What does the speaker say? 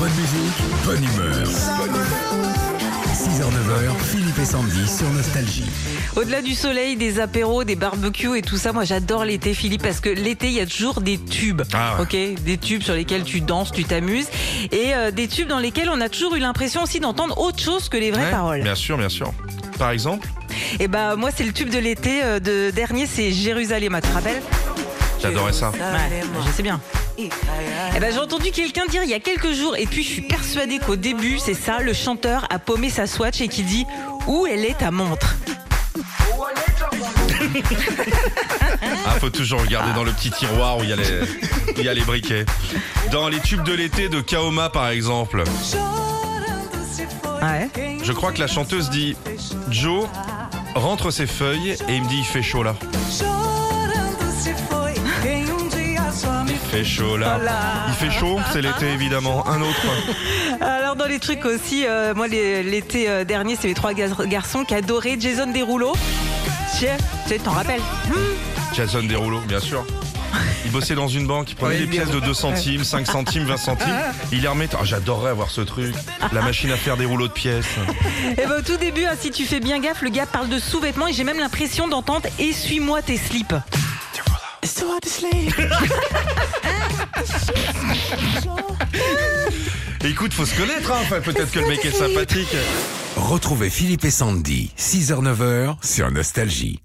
Bonne musique, bonne humeur. 6h-9h, Philippe et Sandy sur Nostalgie. Au-delà du soleil, des apéros, des barbecues et tout ça, moi j'adore l'été, Philippe, parce que l'été, il y a toujours des tubes. Ah ouais. Ok, des tubes sur lesquels tu danses, tu t'amuses, et euh, des tubes dans lesquels on a toujours eu l'impression aussi d'entendre autre chose que les vraies Ouais, paroles. Bien sûr, bien sûr. Par exemple, Et bah moi, c'est le tube de l'été euh, de dernier, c'est Jérusalem. Tu te j'adorais ça. Ouais, je sais bien. Eh ben, j'ai entendu quelqu'un dire il y a quelques jours, et puis je suis persuadée qu'au début, c'est ça, le chanteur a paumé sa Swatch et qui dit Où elle est ta montre? Ah, faut toujours regarder dans le petit tiroir où il y a les, où il y a les briquets. Dans les tubes de l'été de Kaoma, par exemple, Ouais? je crois que la chanteuse dit Joe rentre ses feuilles et il me dit il fait chaud là. Fait chaud là. Il fait chaud, c'est l'été évidemment? Un autre. Alors dans les trucs aussi, euh, moi l'été euh, dernier, c'est les trois gar- garçons qui adoraient Jason Derulo. Tiens, tu t'en rappelles? Jason Derulo, bien sûr. Il bossait dans une banque, il prenait des pièces de 2 centimes, 5 centimes, 20 centimes. Il les remettait. Ah, J'adorerais avoir ce truc. La machine à faire des rouleaux de pièces. Et ben au tout début, hein, si tu fais bien gaffe, le gars parle de sous-vêtements et j'ai même l'impression d'entendre Essuie-moi tes slips. Écoute, faut se connaître, hein. Enfin, peut-être que le mec est sympathique. Retrouvez Philippe et Sandy, 6h-9h sur Nostalgie.